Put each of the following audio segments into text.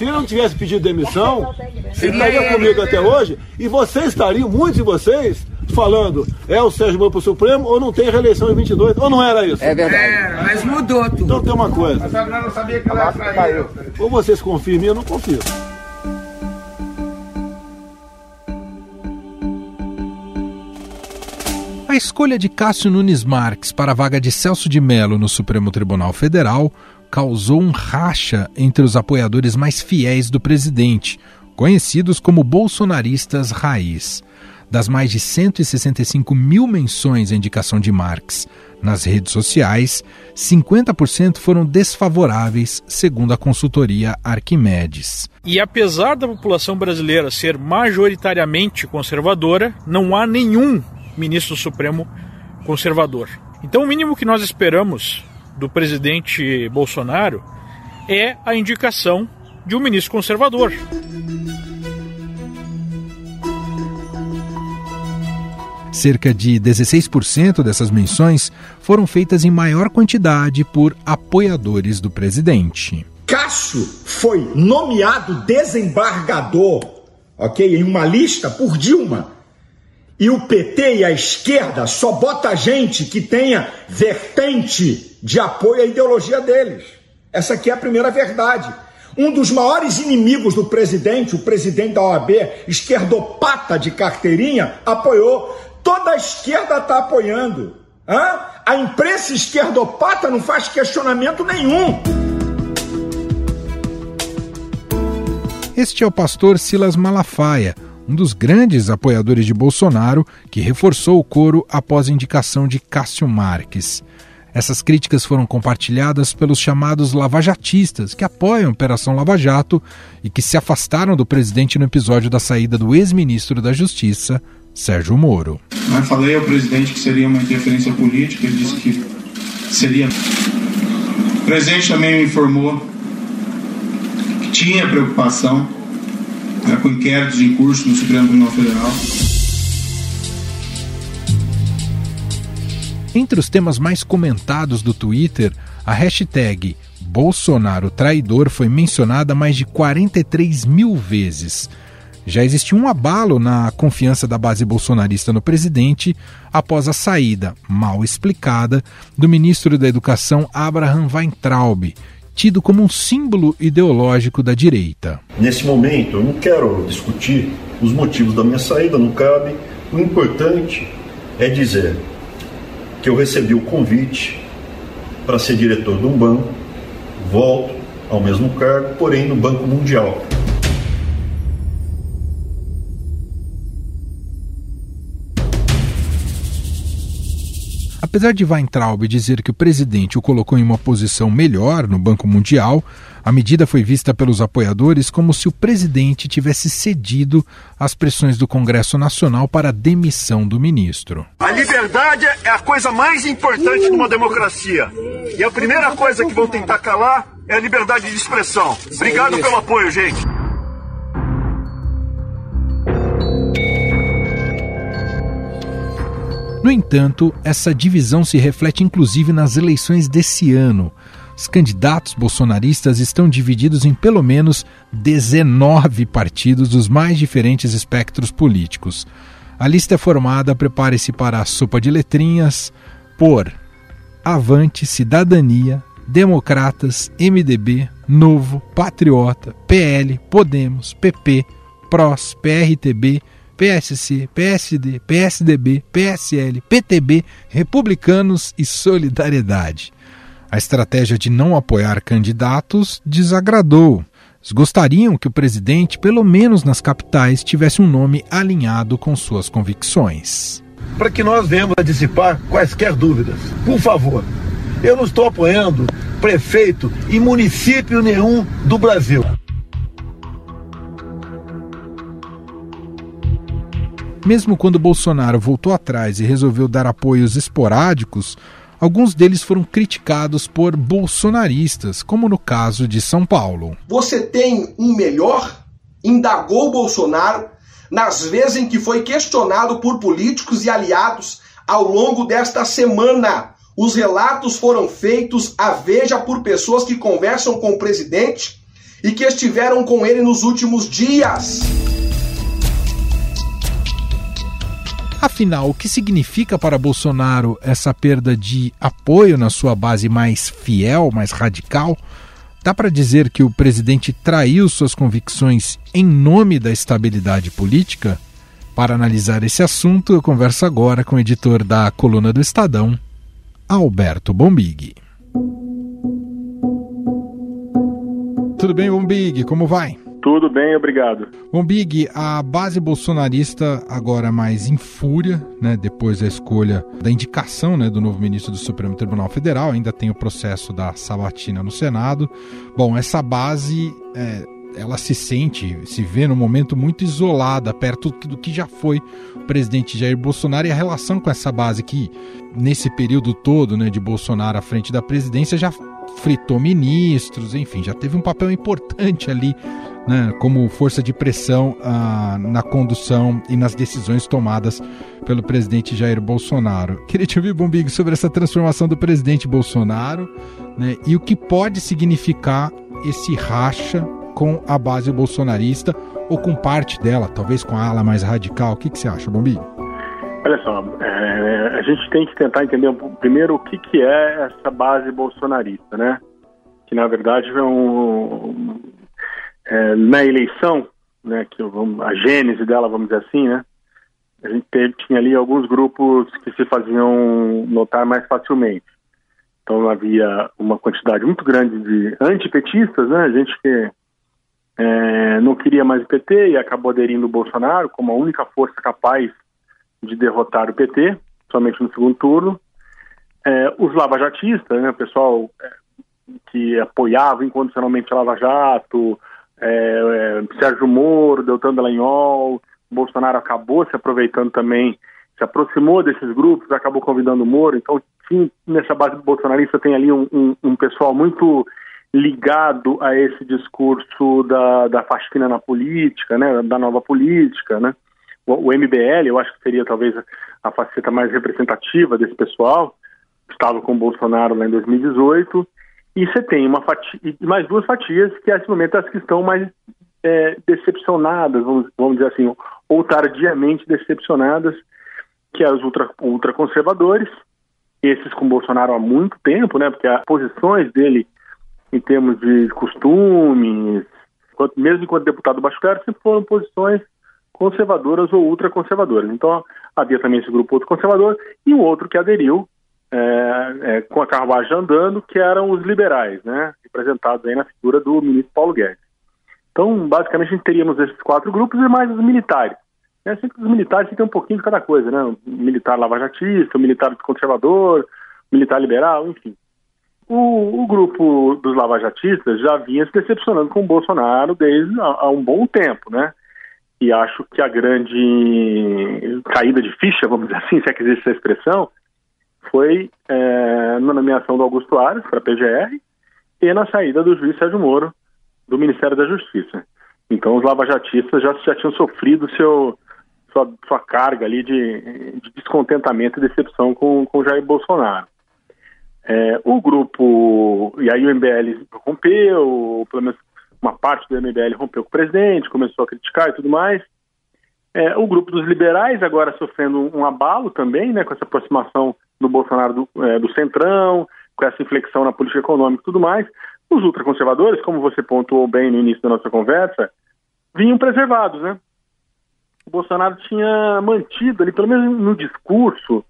Se ele não tivesse pedido demissão, ele estaria comigo até hoje e vocês estariam, muitos de vocês, falando é o Sérgio Moro para o Supremo ou não tem reeleição em 22, ou não era isso? É verdade. É, mas mudou tudo. Então tem uma coisa. Mas agora não sabia que ela ia sair. Ou vocês confiam em mim, eu não confio. A escolha de Cássio Nunes Marques para a vaga de Celso de Mello no Supremo Tribunal Federal causou um racha entre os apoiadores mais fiéis do presidente, conhecidos como bolsonaristas raiz. Das mais de 165 mil menções à indicação de Marx nas redes sociais, 50% foram desfavoráveis, segundo a consultoria Arquimedes. E apesar da população brasileira ser majoritariamente conservadora, não há nenhum ministro Supremo conservador. Então, o mínimo que nós esperamos do presidente Bolsonaro é a indicação de um ministro conservador. Cerca de 16% dessas menções foram feitas em maior quantidade por apoiadores do presidente. Cássio foi nomeado desembargador, ok, em uma lista por Dilma e o PT e a esquerda só bota gente que tenha vertente de apoio à ideologia deles. Essa aqui é a primeira verdade. Um dos maiores inimigos do presidente, o presidente da OAB, esquerdopata de carteirinha, apoiou. Toda a esquerda está apoiando. Hã? A imprensa esquerdopata não faz questionamento nenhum. Este é o pastor Silas Malafaia um dos grandes apoiadores de Bolsonaro, que reforçou o coro após a indicação de Cássio Marques. Essas críticas foram compartilhadas pelos chamados lavajatistas, que apoiam a Operação Lava Jato e que se afastaram do presidente no episódio da saída do ex-ministro da Justiça, Sérgio Moro. Eu falei ao presidente que seria uma interferência política, ele disse que seria. O presidente também me informou que tinha preocupação né, com inquéritos em curso no Supremo Tribunal Federal. Entre os temas mais comentados do Twitter, a hashtag Bolsonaro traidor foi mencionada mais de 43 mil vezes. Já existiu um abalo na confiança da base bolsonarista no presidente após a saída, mal explicada, do ministro da Educação Abraham Weintraub, tido como um símbolo ideológico da direita. Nesse momento, eu não quero discutir os motivos da minha saída, não cabe. O importante é dizer que eu recebi o convite para ser diretor de um banco, volto ao mesmo cargo, porém no Banco Mundial. Apesar de Weintraub dizer que o presidente o colocou em uma posição melhor no Banco Mundial, a medida foi vista pelos apoiadores como se o presidente tivesse cedido às pressões do Congresso Nacional para a demissão do ministro. A liberdade é a coisa mais importante numa democracia. E a primeira coisa que vão tentar calar é a liberdade de expressão. Obrigado pelo apoio, gente. No entanto, essa divisão se reflete inclusive nas eleições desse ano. Os candidatos bolsonaristas estão divididos em pelo menos 19 partidos dos mais diferentes espectros políticos. A lista é formada, prepare-se para a sopa de letrinhas, por Avante, Cidadania, Democratas, MDB, Novo, Patriota, PL, Podemos, PP, PROS, PRTB, PSC, PSD, PSDB, PSL, PTB, Republicanos e Solidariedade. A estratégia de não apoiar candidatos desagradou. Eles gostariam que o presidente, pelo menos nas capitais, tivesse um nome alinhado com suas convicções. Para que nós venhamos a dissipar quaisquer dúvidas, por favor, eu não estou apoiando prefeito e município nenhum do Brasil. Mesmo quando Bolsonaro voltou atrás e resolveu dar apoios esporádicos, alguns deles foram criticados por bolsonaristas, como no caso de São Paulo. Você tem um melhor? Indagou Bolsonaro nas vezes em que foi questionado por políticos e aliados ao longo desta semana. Os relatos foram feitos à veja por pessoas que conversam com o presidente e que estiveram com ele nos últimos dias. Afinal, o que significa para Bolsonaro essa perda de apoio na sua base mais fiel, mais radical? Dá para dizer que o presidente traiu suas convicções em nome da estabilidade política? Para analisar esse assunto, eu converso agora com o editor da coluna do Estadão, Alberto Bombig. Tudo bem, Bombig? Como vai? Tudo bem, obrigado. Bom, Big, a base bolsonarista agora mais em fúria, né, depois da escolha da indicação né, do novo ministro do Supremo Tribunal Federal, ainda tem o processo da sabatina no Senado. Bom, essa base, é, ela se sente, se vê num momento muito isolada, perto do que já foi o presidente Jair Bolsonaro e a relação com essa base que, nesse período todo né, de Bolsonaro à frente da presidência, já fritou ministros, enfim, já teve um papel importante ali né, como força de pressão ah, na condução e nas decisões tomadas pelo presidente Jair Bolsonaro. Queria te ouvir, Bombig, sobre essa transformação do presidente Bolsonaro né, e o que pode significar esse racha com a base bolsonarista ou com parte dela, talvez com a ala mais radical. O que, que você acha, Bombig? Olha só, é, a gente tem que tentar entender primeiro o que, que é essa base bolsonarista, né? Que na verdade é um, é, na eleição, né, que vamos, a gênese dela, vamos dizer assim, né, a gente teve, tinha ali alguns grupos que se faziam notar mais facilmente. Então havia uma quantidade muito grande de antipetistas, né, gente que é, não queria mais o PT e acabou aderindo ao Bolsonaro como a única força capaz de derrotar o PT, somente no segundo turno. É, os lavajatistas, né, o pessoal é, que apoiava incondicionalmente a Lava Jato, é, é, Sérgio Moro, Deltan Dallagnol, Bolsonaro acabou se aproveitando também, se aproximou desses grupos, acabou convidando o Moro, então sim, nessa base bolsonarista tem ali um, um, um pessoal muito ligado a esse discurso da, da faxina na política, né, da nova política, né, o, o MBL, eu acho que seria talvez a faceta mais representativa desse pessoal, estava com o Bolsonaro lá em 2018, e você tem uma fatia, mais duas fatias, que nesse momento as que estão mais é, decepcionadas, vamos, vamos dizer assim, ou tardiamente decepcionadas, que é os ultra, ultraconservadores, esses com Bolsonaro há muito tempo, né? Porque as posições dele em termos de costumes, mesmo enquanto deputado baixo clero, sempre foram posições conservadoras ou ultraconservadoras. Então havia também esse grupo ultraconservador e um outro que aderiu, é, é, com a carruagem andando, que eram os liberais, né, representados aí na figura do ministro Paulo Guedes. Então, basicamente, a gente teríamos esses quatro grupos e mais os militares. É sempre os militares que tem um pouquinho de cada coisa, né? O militar lavajatista, o militar conservador, o militar liberal, enfim. O, o, grupo dos lavajatistas já vinha se decepcionando com o Bolsonaro desde há, um bom tempo, né? E acho que a grande caída de ficha, vamos dizer assim, se é que existe essa expressão, foi é, na nomeação do Augusto Ares para a PGR e na saída do juiz Sérgio Moro do Ministério da Justiça. Então os lavajatistas já, já tinham sofrido seu, sua, sua carga ali de, de descontentamento e decepção com, com Jair Bolsonaro. É, o grupo, e aí o MBL rompeu, pelo menos uma parte do MBL rompeu com o presidente, começou a criticar e tudo mais. É, o grupo dos liberais agora sofrendo um abalo também, né, com essa aproximação do Bolsonaro do, é, do Centrão, com essa inflexão na política econômica e tudo mais. Os ultraconservadores, como você pontuou bem no início da nossa conversa, vinham preservados, né? O Bolsonaro tinha mantido ali, pelo menos no discurso,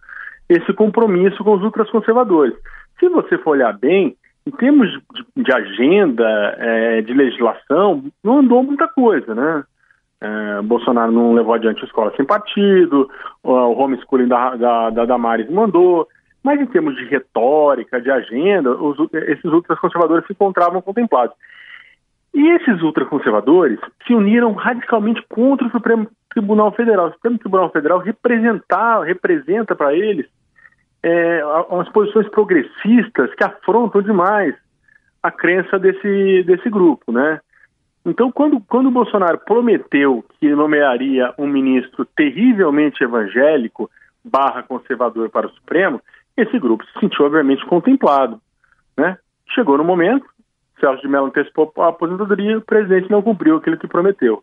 esse compromisso com os ultraconservadores. Se você for olhar bem, em termos de, agenda, é, de legislação, não andou muita coisa, né? É, Bolsonaro não levou adiante a escola sem partido, o homeschooling da, da, da Damares mandou, mas em termos de retórica, de agenda, os, esses ultraconservadores se encontravam contemplados. E esses ultraconservadores se uniram radicalmente contra o Supremo Tribunal Federal. O Supremo Tribunal Federal representar, representa para eles é, umas posições progressistas que afrontam demais a crença desse, desse grupo, né? Então, quando, quando o Bolsonaro prometeu que nomearia um ministro terrivelmente evangélico barra conservador para o Supremo, esse grupo se sentiu obviamente contemplado. Né? Chegou no momento, Celso de Mello antecipou a aposentadoria, o presidente não cumpriu aquilo que prometeu.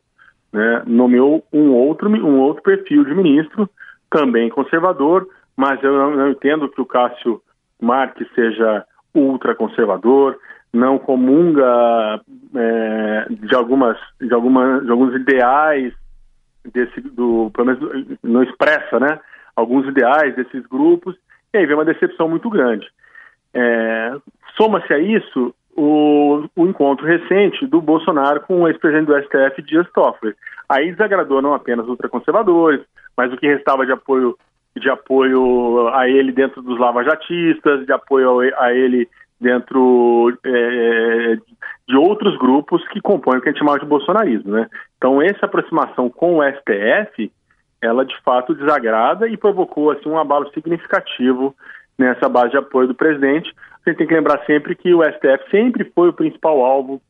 Né? Nomeou um outro, um outro perfil de ministro, também conservador, mas eu não, não entendo que o Cássio Marques seja ultraconservador, não comunga é, de algumas de algumas de alguns ideais desse do pelo menos não expressa, né? Alguns ideais desses grupos e aí vem uma decepção muito grande. É, Soma-se a isso o, o, encontro recente do Bolsonaro com o ex-presidente do STF, Dias Toffoli. Aí desagradou não apenas ultraconservadores, mas o que restava de apoio de apoio a ele dentro dos lavajatistas, de apoio a ele dentro é, de outros grupos que compõem o que a gente chama de bolsonarismo, né? Então essa aproximação com o STF, ela de fato desagrada e provocou assim um abalo significativo nessa base de apoio do presidente. A gente tem que lembrar sempre que o STF sempre foi o principal alvo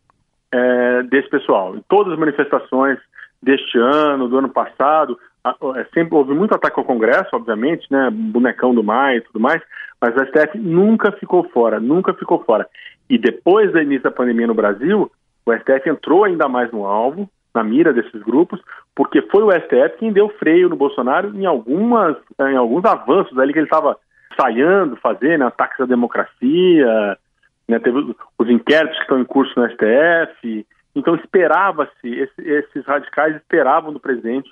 é, desse pessoal. Em todas as manifestações deste ano, do ano passado, é, sempre houve muito ataque ao Congresso, obviamente, né, bonecão do Maia e tudo mais, mas o STF nunca ficou fora, nunca ficou fora. E depois do início da pandemia no Brasil, o STF entrou ainda mais no alvo, na mira desses grupos, porque foi o STF quem deu freio no Bolsonaro em algumas, em alguns avanços ali que ele estava ensaiando fazer, né, ataques à democracia, né, teve os inquéritos que estão em curso no STF. Então esperava-se, esse, esses radicais esperavam do presidente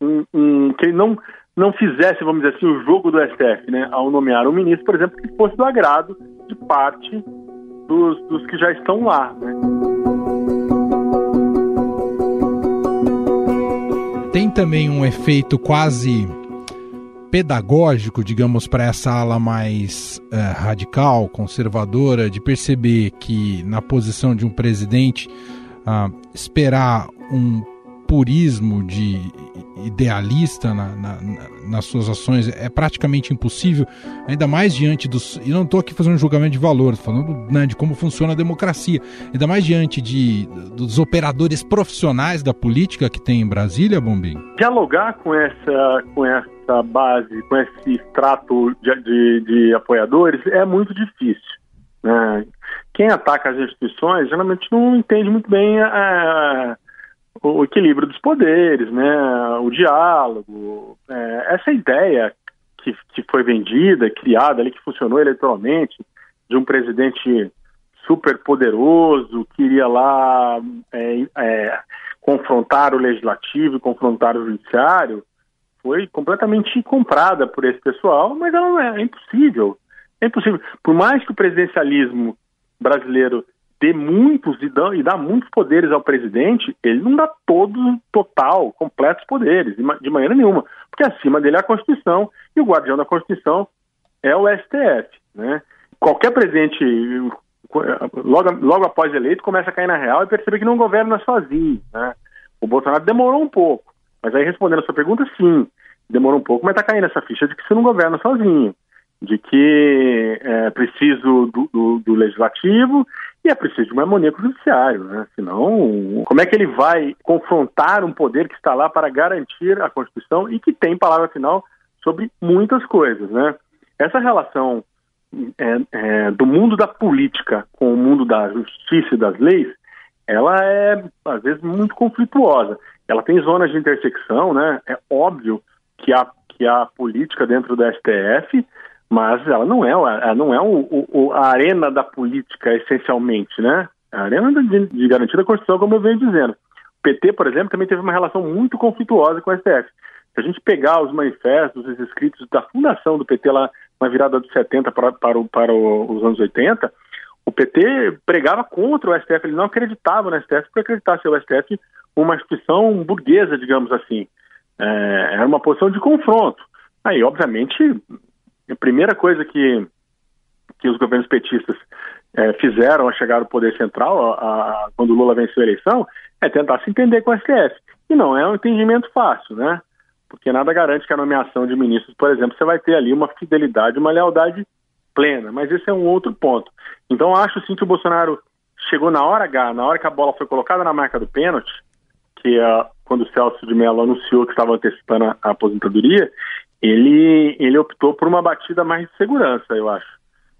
um, um, que ele não, não fizesse, vamos dizer assim, o jogo do STF, né, ao nomear um ministro, por exemplo, que fosse do agrado de parte dos, dos que já estão lá. Né. Tem também um efeito quase pedagógico, digamos, para essa ala mais uh, radical, conservadora, de perceber que na posição de um presidente uh, esperar um purismo de idealista na, na, nas suas ações é praticamente impossível, ainda mais diante dos. E não estou aqui fazendo um julgamento de valor, falando né, de como funciona a democracia, ainda mais diante de, dos operadores profissionais da política que tem em Brasília, Bombim. Dialogar com essa, com essa base, com esse extrato de, de, de apoiadores é muito difícil. Né? Quem ataca as instituições geralmente não entende muito bem a, o equilíbrio dos poderes, né, o diálogo, é, essa ideia que, que foi vendida, criada ali, que funcionou eleitoralmente, de um presidente super poderoso que iria lá é, é, confrontar o legislativo, confrontar o judiciário, foi completamente comprada por esse pessoal, mas ela é, é impossível. É impossível. Por mais que o presidencialismo brasileiro dê muitos e dá, e muitos poderes ao presidente, ele não dá todos, total, completos poderes, de maneira nenhuma, porque acima dele é a Constituição e o guardião da Constituição é o STF. Né? Qualquer presidente, logo, logo após eleito, começa a cair na real e percebe que não governa sozinho. Né? O Bolsonaro demorou um pouco, mas aí respondendo a sua pergunta, sim, demorou um pouco, mas está caindo essa ficha de que você não governa sozinho de que é preciso do, do, do, legislativo e é preciso de uma harmonia com o judiciário, né? Senão, como é que ele vai confrontar um poder que está lá para garantir a Constituição e que tem palavra final sobre muitas coisas, né? Essa relação é, é, do mundo da política com o mundo da justiça e das leis, ela é, às vezes, muito conflituosa. Ela tem zonas de intersecção, né? É óbvio que a, que a política dentro do STF mas ela não é, ela não é o, o, a arena da política essencialmente, né? A arena de, de garantir a Constituição, como eu venho dizendo. O PT, por exemplo, também teve uma relação muito conflituosa com o STF. Se a gente pegar os manifestos, os escritos da fundação do PT lá na virada dos 70 para, para, o, para os anos 80, o PT pregava contra o STF, ele não acreditava no STF porque acreditasse o STF uma instituição burguesa, digamos assim. É, era uma posição de confronto. Aí, obviamente, a primeira coisa que, que os governos petistas é, fizeram ao chegar ao poder central, a, a, quando Lula venceu a eleição, é tentar se entender com o STF. E não é um entendimento fácil, né? Porque nada garante que a nomeação de ministros, por exemplo, você vai ter ali uma fidelidade, uma lealdade plena. Mas esse é um outro ponto. Então, acho sim que o Bolsonaro chegou na hora H, na hora que a bola foi colocada na marca do pênalti, que é quando o Celso de Mello anunciou que estava antecipando a, a aposentadoria, ele, ele optou por uma batida mais de segurança, eu acho,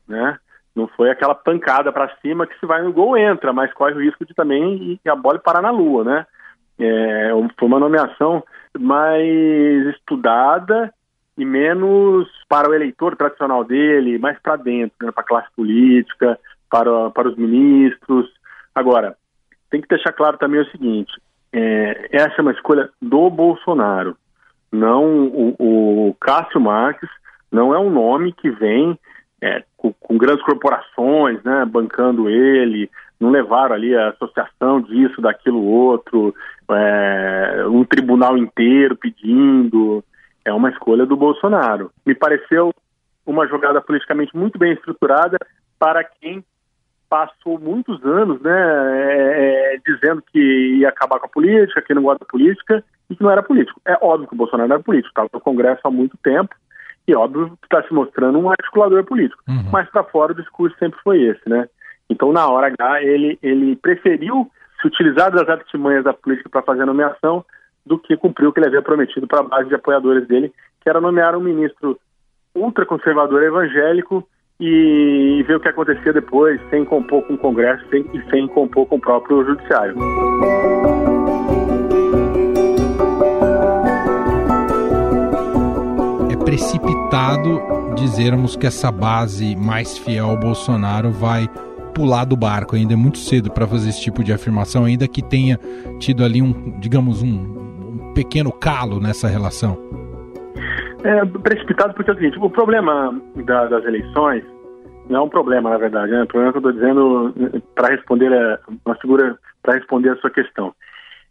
né? Não foi aquela pancada para cima que se vai no gol entra, mas corre o risco de também a bola parar na lua, né? É, foi uma nomeação mais estudada e menos para o eleitor tradicional dele, mais para dentro, né, para a classe política, para, para os ministros. Agora, tem que deixar claro também o seguinte: é, essa é uma escolha do Bolsonaro, não o, o Cássio Marques, não é um nome que vem é, com, com, grandes corporações, né, bancando ele, não levaram ali a associação disso, daquilo outro, é, um tribunal inteiro pedindo. É uma escolha do Bolsonaro. Me pareceu uma jogada politicamente muito bem estruturada para quem passou muitos anos né, é, é, dizendo que ia acabar com a política, que não gosta da política e que não era político. É óbvio que o Bolsonaro não era político, estava no Congresso há muito tempo e óbvio que está se mostrando um articulador político. Uhum. Mas para fora o discurso sempre foi esse, né? Então, na hora H, ele, ele preferiu se utilizar das artimanhas da política para fazer a nomeação do que cumprir o que ele havia prometido para a base de apoiadores dele, que era nomear um ministro ultraconservador evangélico e ver o que acontecia depois, sem compor com o Congresso sem, e sem compor com o próprio Judiciário. É precipitado dizermos que essa base mais fiel ao Bolsonaro vai pular do barco. Ainda é muito cedo para fazer esse tipo de afirmação, ainda que tenha tido ali um, digamos, um, pequeno calo nessa relação. É precipitado porque é o seguinte, o problema da, das eleições não é um problema, na verdade, né? O problema que eu estou dizendo para responder a, uma figura para responder a sua questão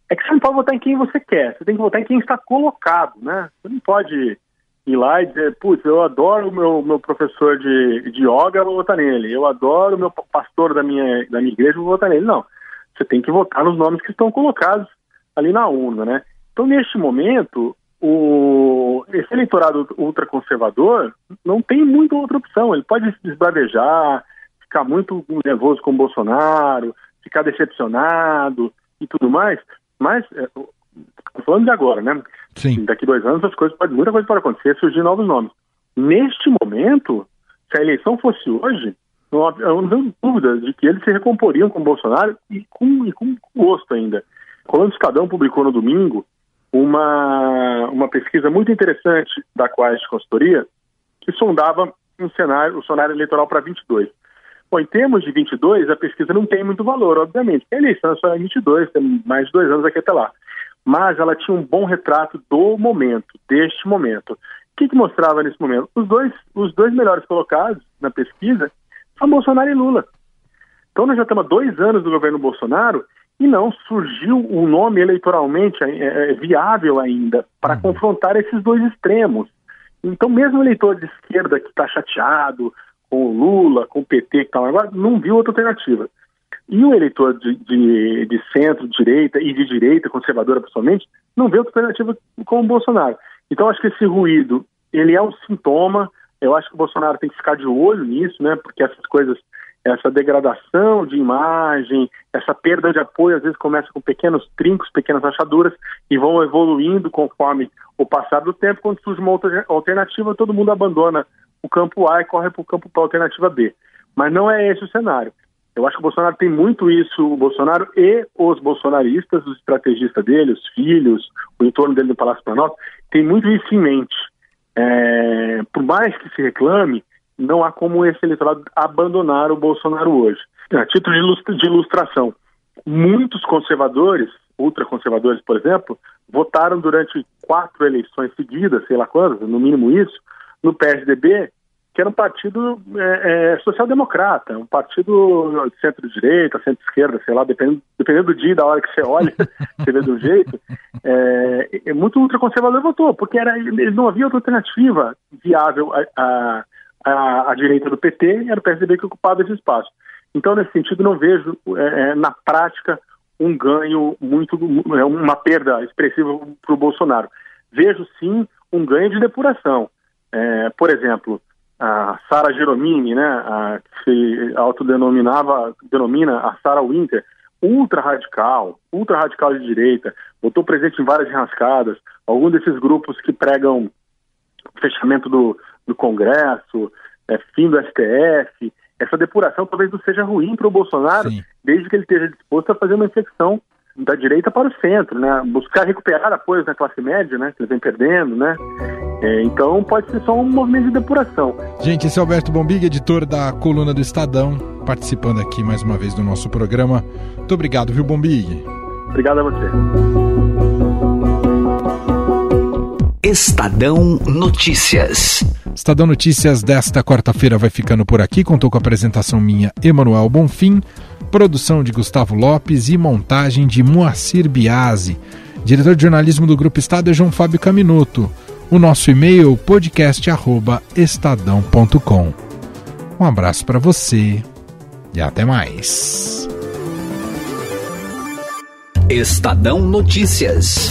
é que você não pode votar em quem você quer, você tem que votar em quem está colocado, né? Você não pode ir lá e dizer, putz, eu adoro o meu, meu professor de, de yoga, vou votar nele. Eu adoro o meu pastor da minha, da minha igreja, vou votar nele. Não. Você tem que votar nos nomes que estão colocados ali na urna, né? Então, neste momento, o, esse eleitorado ultraconservador não tem muita outra opção. Ele pode se desbravejar, ficar muito nervoso com o Bolsonaro, ficar decepcionado e tudo mais, mas é, falando de agora, né? Sim. Daqui dois anos as coisas pode, muita coisa pode acontecer, surgir novos nomes. Neste momento, se a eleição fosse hoje, não há, não tenho dúvida de que eles se recomporiam com o Bolsonaro e com, e com gosto ainda. O Colônia Estadão publicou no domingo uma, uma pesquisa muito interessante da Quest Consultoria, que sondava um cenário, o cenário eleitoral para 22. Bom, em termos de 22, a pesquisa não tem muito valor, obviamente. A eleição é só em 22, tem mais de dois anos aqui até lá. Mas ela tinha um bom retrato do momento, deste momento. O que, que mostrava nesse momento? Os dois, os dois melhores colocados na pesquisa são Bolsonaro e Lula. Então nós já estamos há dois anos do governo Bolsonaro e não surgiu um nome eleitoralmente é, é, viável ainda para uhum. confrontar esses dois extremos. Então, mesmo o eleitor de esquerda que está chateado com o Lula, com o PT que está agora, não viu outra alternativa. E o eleitor de, de, de centro, direita e de direita, conservadora principalmente, não vê outra alternativa com o Bolsonaro. Então, acho que esse ruído, ele é um sintoma, eu acho que o Bolsonaro tem que ficar de olho nisso, né, porque essas coisas essa degradação de imagem, essa perda de apoio, às vezes começa com pequenos trincos, pequenas rachaduras e vão evoluindo conforme o passar do tempo. Quando surge uma outra alternativa, todo mundo abandona o campo A e corre para o campo para a alternativa B. Mas não é esse o cenário. Eu acho que o Bolsonaro tem muito isso, o Bolsonaro e os bolsonaristas, os estrategistas dele, os filhos, o entorno dele no Palácio Planalto, tem muito isso em mente. É, por mais que se reclame, não há como esse eleitorado abandonar o Bolsonaro hoje. A título de ilustração, muitos conservadores, ultraconservadores, por exemplo, votaram durante quatro eleições seguidas, sei lá quantas, no mínimo isso, no PSDB, que era um partido é, é, social-democrata, um partido de centro-direita, centro-esquerda, sei lá, dependendo, dependendo do dia e da hora que você olha, você vê do jeito, é, muito ultraconservador votou, porque era, não havia outra alternativa viável a, a a, a direita do PT era o PSDB que ocupava esse espaço. Então, nesse sentido, não vejo é, é na prática um ganho muito, é, uma perda expressiva para o Bolsonaro. Vejo sim um ganho de depuração. É, por exemplo, a Sara Geromini, né, a, que se autodenominava, denomina a Sara Winter, ultra radical, ultra radical de direita, botou presente em várias enrascadas, algum desses grupos que pregam fechamento do, do Congresso, é, fim do STF, essa depuração talvez não seja ruim para o Bolsonaro, Sim. desde que ele esteja disposto a fazer uma inflexão da direita para o centro, né? Buscar recuperar apoios na classe média, né? Que ele vem perdendo, né? É, então pode ser só um movimento de depuração. Gente, esse é Alberto Bombig, editor da coluna do Estadão, participando aqui mais uma vez do nosso programa. Muito obrigado, viu, Bombig? Obrigado a você. Estadão Notícias. Estadão Notícias desta quarta-feira vai ficando por aqui. Contou com a apresentação minha, Emanuel Bonfim, produção de Gustavo Lopes e montagem de Moacir Biasi. Diretor de jornalismo do Grupo Estado é João Fábio Caminuto. O nosso e-mail podcast@estadão.com. Um abraço para você e até mais. Estadão Notícias.